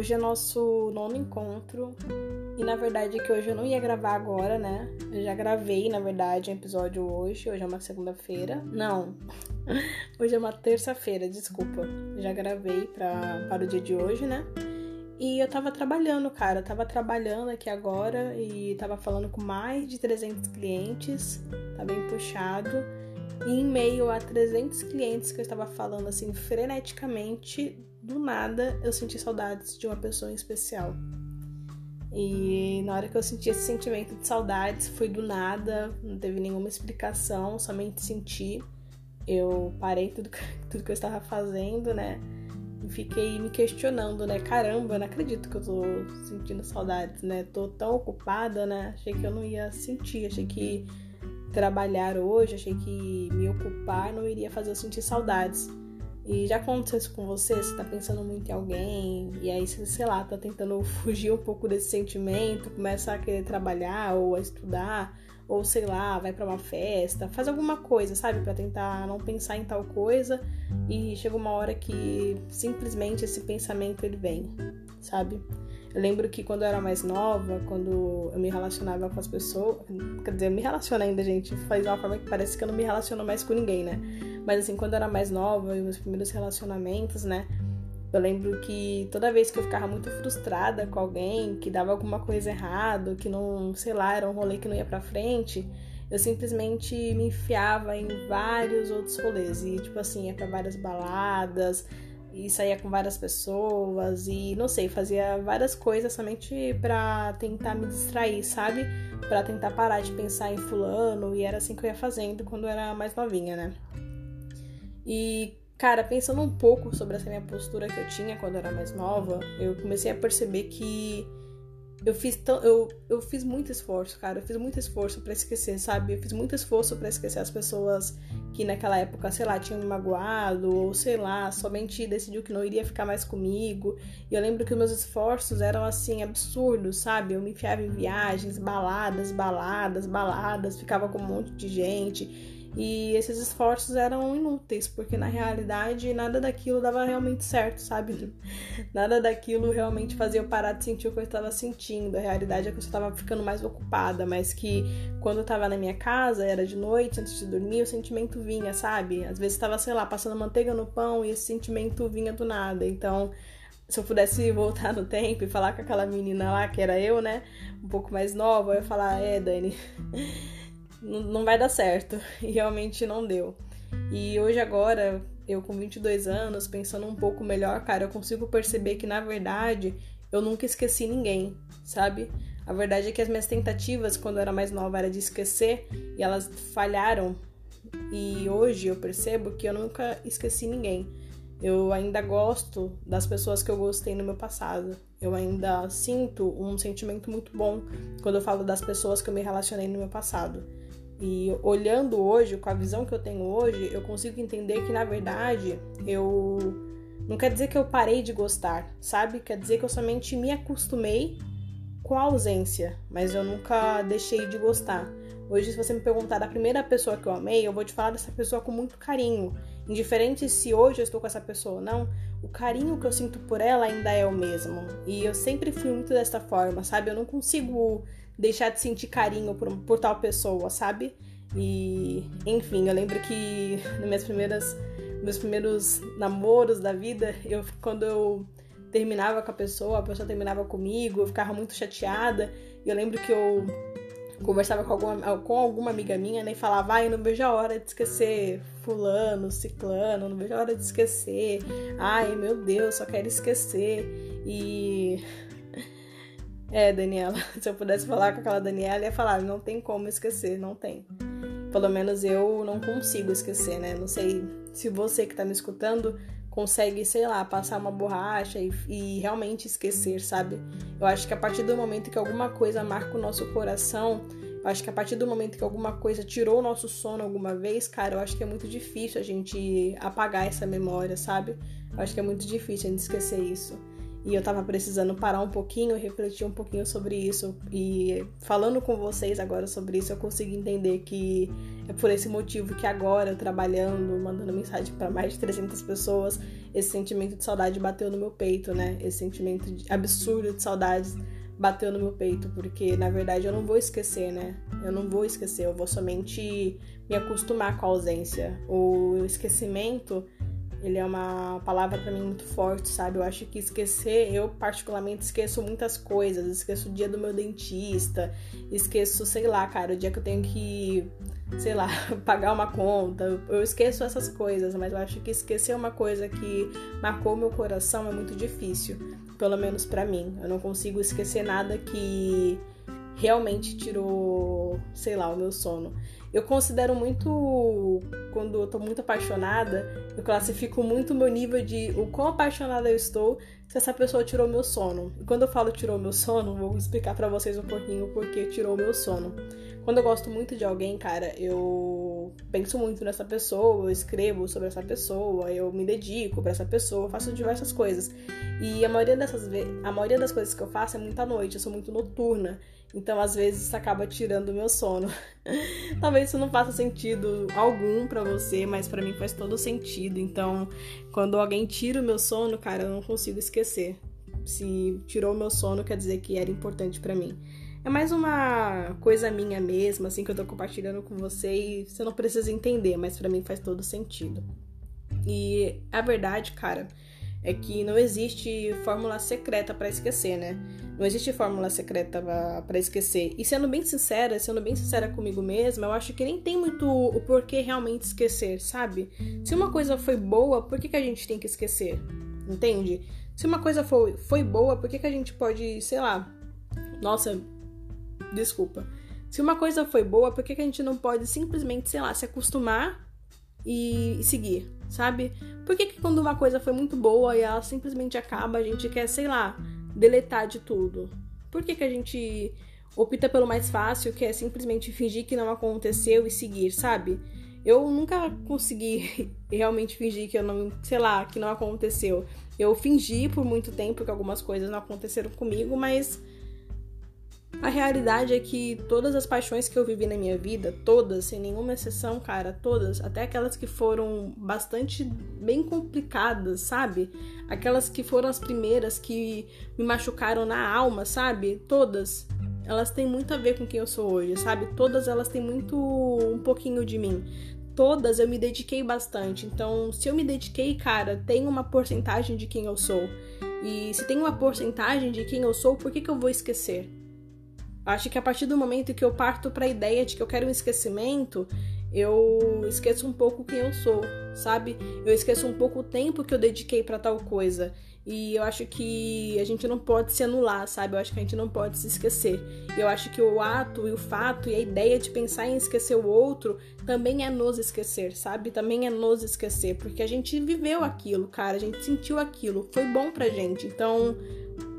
hoje é nosso nono encontro. E na verdade é que hoje eu não ia gravar agora, né? Eu já gravei, na verdade, um episódio hoje. Hoje é uma segunda-feira. Não. Hoje é uma terça-feira, desculpa. Já gravei pra, para o dia de hoje, né? E eu tava trabalhando, cara. Eu tava trabalhando aqui agora e tava falando com mais de 300 clientes. Tá bem puxado. E em meio a 300 clientes que eu estava falando assim freneticamente, do nada eu senti saudades de uma pessoa em especial. E na hora que eu senti esse sentimento de saudades, foi do nada, não teve nenhuma explicação, somente senti. Eu parei tudo, tudo que eu estava fazendo, né? E fiquei me questionando, né? Caramba, eu não acredito que eu tô sentindo saudades, né? Tô tão ocupada, né? Achei que eu não ia sentir, achei que trabalhar hoje, achei que me ocupar não iria fazer eu sentir saudades. E já aconteceu isso com você? Você tá pensando muito em alguém e aí você, sei lá, tá tentando fugir um pouco desse sentimento, começa a querer trabalhar ou a estudar, ou sei lá, vai para uma festa, faz alguma coisa, sabe, para tentar não pensar em tal coisa e chega uma hora que simplesmente esse pensamento ele vem, sabe? Eu lembro que quando eu era mais nova, quando eu me relacionava com as pessoas, quer dizer, eu me relaciono ainda, gente, faz uma forma que parece que eu não me relaciono mais com ninguém, né? Mas assim, quando eu era mais nova e meus primeiros relacionamentos, né? Eu lembro que toda vez que eu ficava muito frustrada com alguém, que dava alguma coisa errado, que não, sei lá, era um rolê que não ia pra frente, eu simplesmente me enfiava em vários outros rolês. E, tipo assim, ia pra várias baladas, e saía com várias pessoas e não sei, fazia várias coisas somente para tentar me distrair, sabe? Para tentar parar de pensar em fulano e era assim que eu ia fazendo quando eu era mais novinha, né? E cara, pensando um pouco sobre essa minha postura que eu tinha quando eu era mais nova, eu comecei a perceber que eu fiz tão, eu, eu fiz muito esforço, cara. Eu fiz muito esforço para esquecer, sabe? Eu fiz muito esforço para esquecer as pessoas que naquela época, sei lá, tinham me magoado, ou sei lá, somente decidiu que não iria ficar mais comigo. E eu lembro que meus esforços eram assim, absurdos, sabe? Eu me enfiava em viagens, baladas, baladas, baladas, ficava com um monte de gente. E esses esforços eram inúteis, porque na realidade nada daquilo dava realmente certo, sabe? Nada daquilo realmente fazia eu parar de sentir o que eu estava sentindo. A realidade é que eu estava ficando mais ocupada, mas que quando eu estava na minha casa, era de noite, antes de dormir, o sentimento vinha, sabe? Às vezes estava, sei lá, passando manteiga no pão e esse sentimento vinha do nada. Então, se eu pudesse voltar no tempo e falar com aquela menina lá, que era eu, né? Um pouco mais nova, eu ia falar: é, Dani não vai dar certo. E realmente não deu. E hoje, agora, eu com 22 anos, pensando um pouco melhor, cara, eu consigo perceber que na verdade eu nunca esqueci ninguém, sabe? A verdade é que as minhas tentativas quando eu era mais nova era de esquecer e elas falharam. E hoje eu percebo que eu nunca esqueci ninguém. Eu ainda gosto das pessoas que eu gostei no meu passado. Eu ainda sinto um sentimento muito bom quando eu falo das pessoas que eu me relacionei no meu passado. E olhando hoje, com a visão que eu tenho hoje, eu consigo entender que na verdade eu. Não quer dizer que eu parei de gostar, sabe? Quer dizer que eu somente me acostumei com a ausência, mas eu nunca deixei de gostar. Hoje, se você me perguntar da primeira pessoa que eu amei, eu vou te falar dessa pessoa com muito carinho. Indiferente se hoje eu estou com essa pessoa ou não, o carinho que eu sinto por ela ainda é o mesmo. E eu sempre fui muito dessa forma, sabe? Eu não consigo deixar de sentir carinho por, por tal pessoa, sabe? E, enfim, eu lembro que nas minhas primeiras, meus primeiros namoros da vida, eu quando eu terminava com a pessoa, a pessoa terminava comigo, eu ficava muito chateada. E eu lembro que eu conversava com alguma, com alguma amiga minha né, e falava, ai, não vejo a hora de esquecer fulano, ciclano, não vejo a hora de esquecer. Ai, meu Deus, só quero esquecer. E é, Daniela. Se eu pudesse falar com aquela Daniela, ia falar: não tem como esquecer, não tem. Pelo menos eu não consigo esquecer, né? Não sei se você que tá me escutando consegue, sei lá, passar uma borracha e, e, realmente esquecer, sabe? Eu acho que a partir do momento que alguma coisa marca o nosso coração, eu acho que a partir do momento que alguma coisa tirou o nosso sono alguma vez, cara, eu acho que é muito difícil a gente apagar essa memória, sabe? Eu acho que é muito difícil a gente esquecer isso. E eu tava precisando parar um pouquinho refletir um pouquinho sobre isso. E falando com vocês agora sobre isso, eu consigo entender que É por esse motivo que agora, trabalhando, mandando mensagem para mais de 300 pessoas, esse sentimento de saudade bateu no meu peito, né? Esse sentimento absurdo de saudades bateu no meu peito, porque na verdade eu não vou esquecer, né? Eu não vou esquecer, eu vou somente me acostumar com a ausência. O esquecimento, ele é uma palavra para mim muito forte, sabe? Eu acho que esquecer, eu particularmente esqueço muitas coisas. Esqueço o dia do meu dentista, esqueço, sei lá, cara, o dia que eu tenho que, sei lá, pagar uma conta. Eu esqueço essas coisas, mas eu acho que esquecer uma coisa que marcou meu coração é muito difícil pelo menos para mim. Eu não consigo esquecer nada que realmente tirou, sei lá, o meu sono. Eu considero muito, quando eu tô muito apaixonada, eu classifico muito o meu nível de o quão apaixonada eu estou se essa pessoa tirou meu sono. E quando eu falo tirou meu sono, vou explicar para vocês um pouquinho o porquê tirou meu sono. Quando eu gosto muito de alguém, cara, eu penso muito nessa pessoa, eu escrevo sobre essa pessoa, eu me dedico para essa pessoa, faço diversas coisas. E a maioria dessas a maioria das coisas que eu faço é muito à noite, eu sou muito noturna. Então, às vezes, isso acaba tirando o meu sono. Talvez isso não faça sentido algum para você, mas para mim faz todo sentido. Então, quando alguém tira o meu sono, cara, eu não consigo esquecer. Se tirou o meu sono, quer dizer que era importante para mim. É mais uma coisa minha mesma, assim, que eu tô compartilhando com você e você não precisa entender, mas para mim faz todo sentido. E a verdade, cara, é que não existe fórmula secreta para esquecer, né? Não existe fórmula secreta para esquecer. E sendo bem sincera, sendo bem sincera comigo mesma, eu acho que nem tem muito o porquê realmente esquecer, sabe? Se uma coisa foi boa, por que, que a gente tem que esquecer? Entende? Se uma coisa foi, foi boa, por que, que a gente pode, sei lá, nossa, Desculpa. Se uma coisa foi boa, por que, que a gente não pode simplesmente, sei lá, se acostumar e, seguir, sabe? Por que, que quando uma coisa foi muito boa e ela simplesmente acaba, a gente quer, sei lá, deletar de tudo? Por que, que a gente opta pelo mais fácil, que é simplesmente fingir que não aconteceu e seguir, sabe? Eu nunca consegui realmente fingir que eu não, sei lá, que não aconteceu. Eu fingi por muito tempo que algumas coisas não aconteceram comigo, mas a realidade é que todas as paixões que eu vivi na minha vida, todas, sem nenhuma exceção, cara, todas, até aquelas que foram bastante bem complicadas, sabe? Aquelas que foram as primeiras que me machucaram na alma, sabe? Todas, elas têm muito a ver com quem eu sou hoje, sabe? Todas elas têm muito um pouquinho de mim. Todas eu me dediquei bastante. Então, se eu me dediquei, cara, tem uma porcentagem de quem eu sou. E se tem uma porcentagem de quem eu sou, por que, que eu vou esquecer? Acho que a partir do momento que eu parto para a ideia de que eu quero um esquecimento, eu esqueço um pouco quem eu sou, sabe? Eu esqueço um pouco o tempo que eu dediquei para tal coisa. E eu acho que a gente não pode se anular, sabe? Eu acho que a gente não pode se esquecer. Eu acho que o ato e o fato e a ideia de pensar em esquecer o outro também é nos esquecer, sabe? Também é nos esquecer, porque a gente viveu aquilo, cara, a gente sentiu aquilo, foi bom pra gente. Então,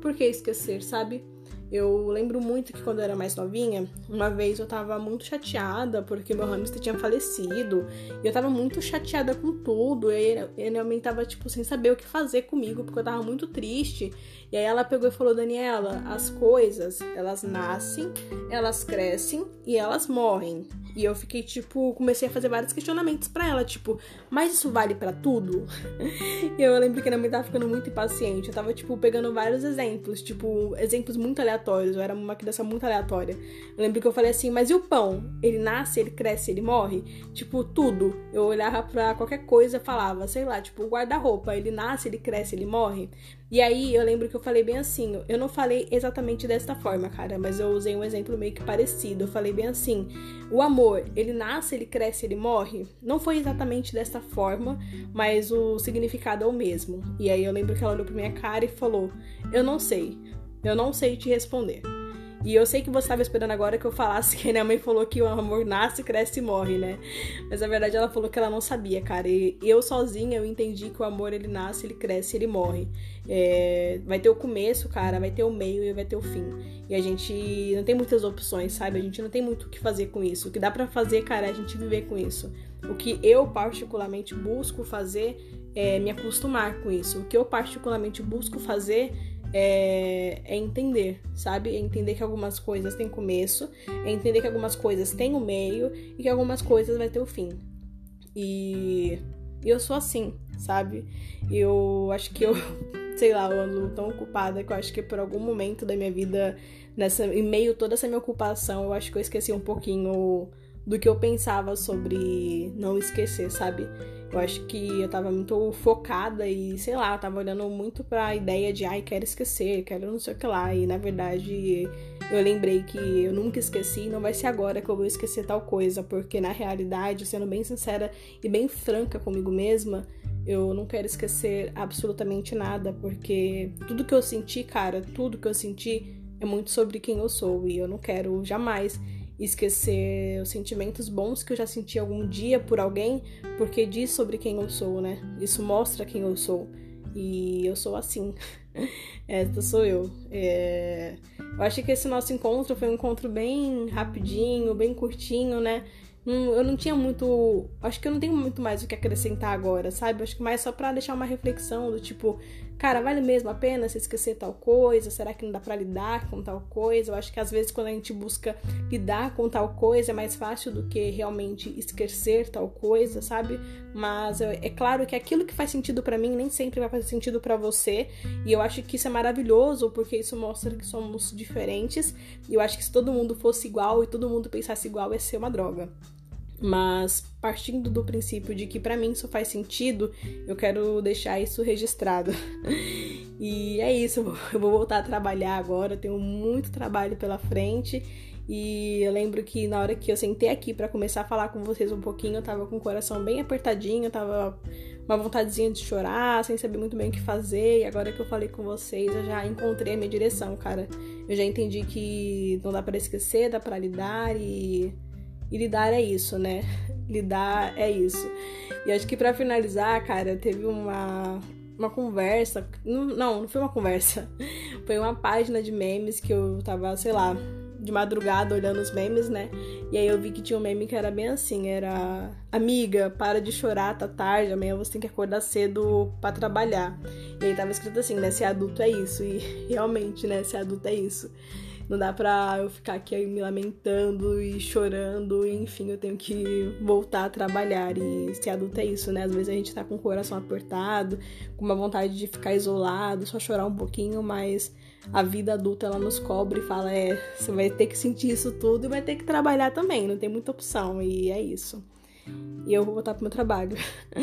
por que esquecer, sabe? Eu lembro muito que quando eu era mais novinha, uma vez eu tava muito chateada porque meu hamster tinha falecido. E eu tava muito chateada com tudo. E ele, realmente tava, tipo, sem saber o que fazer comigo, porque eu tava muito triste. E aí ela pegou e falou: Daniela, as coisas, elas nascem, elas crescem e elas morrem. E eu fiquei, tipo, comecei a fazer vários questionamentos para ela, tipo, mas isso vale para tudo? e eu lembro que minha mãe tava ficando muito impaciente. Eu tava, tipo, pegando vários exemplos, tipo, exemplos muito aleatórios. Eu era uma criança muito aleatória. Eu lembro que eu falei assim, mas e o pão? Ele nasce, ele cresce, ele morre? Tipo, tudo. Eu olhava pra qualquer coisa falava, sei lá, tipo, guarda-roupa, ele nasce, ele cresce, ele morre. E aí eu lembro que eu falei bem assim, eu não falei exatamente desta forma, cara, mas eu usei um exemplo meio que parecido. Eu falei bem assim: o amor, ele nasce, ele cresce, ele morre. Não foi exatamente desta forma, mas o significado é o mesmo. E aí eu lembro que ela olhou pra minha cara e falou: Eu não sei, eu não sei te responder. E eu sei que você estava esperando agora que eu falasse que minha mãe falou que o amor nasce, cresce e morre, né? Mas na verdade ela falou que ela não sabia, cara. E eu sozinha eu entendi que o amor ele nasce, ele cresce, ele morre. É... vai ter o começo, cara, vai ter o meio e vai ter o fim. E a gente não tem muitas opções, sabe? A gente não tem muito o que fazer com isso. O que dá para fazer, cara, é a gente viver com isso. O que eu particularmente busco fazer é me acostumar com isso. O que eu particularmente busco fazer é, é, entender, sabe? É entender que algumas coisas têm começo, é entender que algumas coisas têm o um meio e que algumas coisas vai ter o fim. E eu sou assim, sabe? Eu acho que eu, sei lá, eu ando tão ocupada que eu acho que por algum momento da minha vida, nessa, em meio toda essa minha ocupação, eu acho que eu esqueci um pouquinho do que eu pensava sobre não esquecer, sabe? Eu acho que eu tava muito focada e, sei lá, eu tava olhando muito pra ideia de, ai, quero esquecer, quero não sei o que lá. E na verdade, eu lembrei que eu nunca esqueci não vai ser agora que eu vou esquecer tal coisa, porque na realidade, sendo bem sincera e bem franca comigo mesma, eu não quero esquecer absolutamente nada, porque tudo que eu senti, cara, tudo que eu senti é muito sobre quem eu sou e eu não quero jamais esquecer os sentimentos bons que eu já senti algum dia por alguém, porque diz sobre quem eu sou, né? Isso mostra quem eu sou. E eu sou assim. Esta sou eu. É... Eu acho que esse nosso encontro foi um encontro bem rapidinho, bem curtinho, né? eu não tinha muito. Acho que eu não tenho muito mais o que acrescentar agora, sabe? Acho que mais só pra deixar uma reflexão do tipo, cara, vale mesmo a pena se esquecer tal coisa? Será que não dá para lidar com tal coisa? Eu acho que às vezes quando a gente busca lidar com tal coisa é mais fácil do que realmente esquecer tal coisa, sabe? Mas é, claro que aquilo que faz sentido para mim nem sempre vai fazer sentido para você, e eu acho que isso é maravilhoso porque isso mostra que somos diferentes. E eu acho que se todo mundo fosse igual e todo mundo pensasse igual, ia ser uma droga. Mas partindo do princípio de que para mim isso faz sentido, eu quero deixar isso registrado. e é isso, eu vou voltar a trabalhar agora, tenho muito trabalho pela frente. E eu lembro que na hora que eu sentei aqui para começar a falar com vocês um pouquinho, eu tava com o coração bem apertadinho, eu tava uma vontadezinha de chorar, sem saber muito bem o que fazer. E agora que eu falei com vocês, eu já encontrei a minha direção, cara. Eu já entendi que não dá para esquecer, dá para lidar e e lidar é isso, né? Lidar é isso. E acho que para finalizar, cara, teve uma uma conversa, não, não foi uma conversa. Foi uma página de memes que eu tava, sei lá, de madrugada olhando os memes, né? E aí eu vi que tinha um meme que era bem assim, era amiga, para de chorar, tá tarde, amanhã você tem que acordar cedo para trabalhar. E aí tava escrito assim, né, ser adulto é isso e realmente, né, ser adulto é isso. Não dá pra eu ficar aqui me lamentando e chorando, e, enfim, eu tenho que voltar a trabalhar. E ser adulto é isso, né? Às vezes a gente tá com o coração apertado, com uma vontade de ficar isolado, só chorar um pouquinho, mas a vida adulta ela nos cobre e fala: é, você vai ter que sentir isso tudo e vai ter que trabalhar também, não tem muita opção, e é isso e eu vou voltar pro meu trabalho.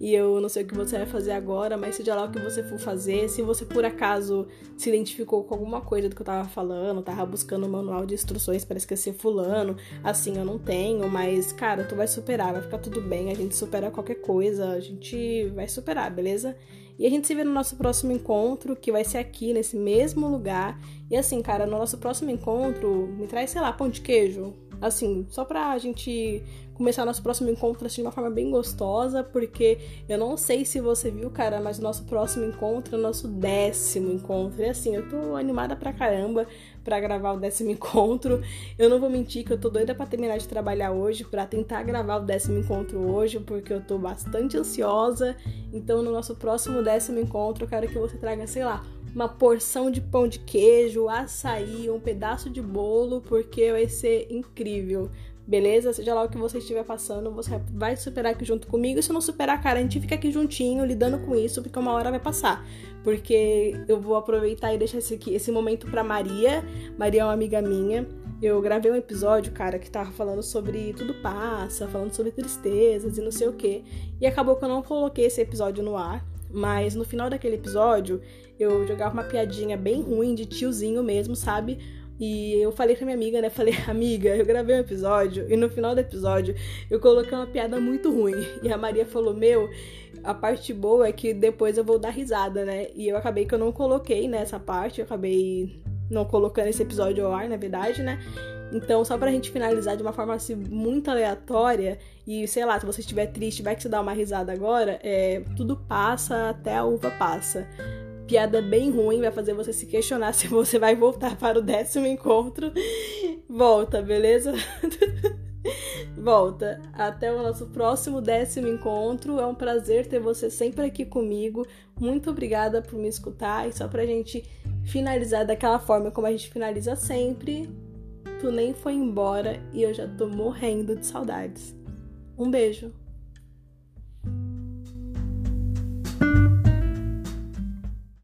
e eu não sei o que você vai fazer agora, mas seja lá o que você for fazer, se você por acaso se identificou com alguma coisa do que eu tava falando, tava buscando um manual de instruções para esquecer fulano, assim eu não tenho, mas cara, tu vai superar, vai ficar tudo bem, a gente supera qualquer coisa, a gente vai superar, beleza? E a gente se vê no nosso próximo encontro, que vai ser aqui, nesse mesmo lugar. E assim, cara, no nosso próximo encontro, me traz, sei lá, pão de queijo. Assim, só pra gente começar nosso próximo encontro assim, de uma forma bem gostosa, porque eu não sei se você viu, cara, mas o nosso próximo encontro é o nosso décimo encontro. E assim, eu tô animada pra caramba para gravar o décimo encontro. Eu não vou mentir que eu tô doida para terminar de trabalhar hoje, para tentar gravar o décimo encontro hoje, porque eu tô bastante ansiosa. Então, no nosso próximo décimo encontro, eu quero que você traga, sei lá, uma porção de pão de queijo, açaí, um pedaço de bolo, porque vai ser incrível. Beleza? Seja lá o que você estiver passando, você vai superar aqui junto comigo. E se não superar, cara, a gente fica aqui juntinho, lidando com isso, porque uma hora vai passar. Porque eu vou aproveitar e deixar esse, aqui, esse momento pra Maria. Maria é uma amiga minha. Eu gravei um episódio, cara, que tava falando sobre tudo passa, falando sobre tristezas e não sei o que. E acabou que eu não coloquei esse episódio no ar. Mas no final daquele episódio, eu jogava uma piadinha bem ruim de tiozinho mesmo, sabe? E eu falei pra minha amiga, né? Falei, amiga, eu gravei um episódio e no final do episódio eu coloquei uma piada muito ruim. E a Maria falou, meu, a parte boa é que depois eu vou dar risada, né? E eu acabei que eu não coloquei nessa parte, eu acabei não colocando esse episódio ao ar, na verdade, né? Então, só pra gente finalizar de uma forma assim muito aleatória, e sei lá, se você estiver triste, vai que você dá uma risada agora, é, tudo passa até a uva passa piada bem ruim, vai fazer você se questionar se você vai voltar para o décimo encontro. Volta, beleza? Volta. Até o nosso próximo décimo encontro. É um prazer ter você sempre aqui comigo. Muito obrigada por me escutar. E só pra gente finalizar daquela forma como a gente finaliza sempre. Tu nem foi embora e eu já tô morrendo de saudades. Um beijo.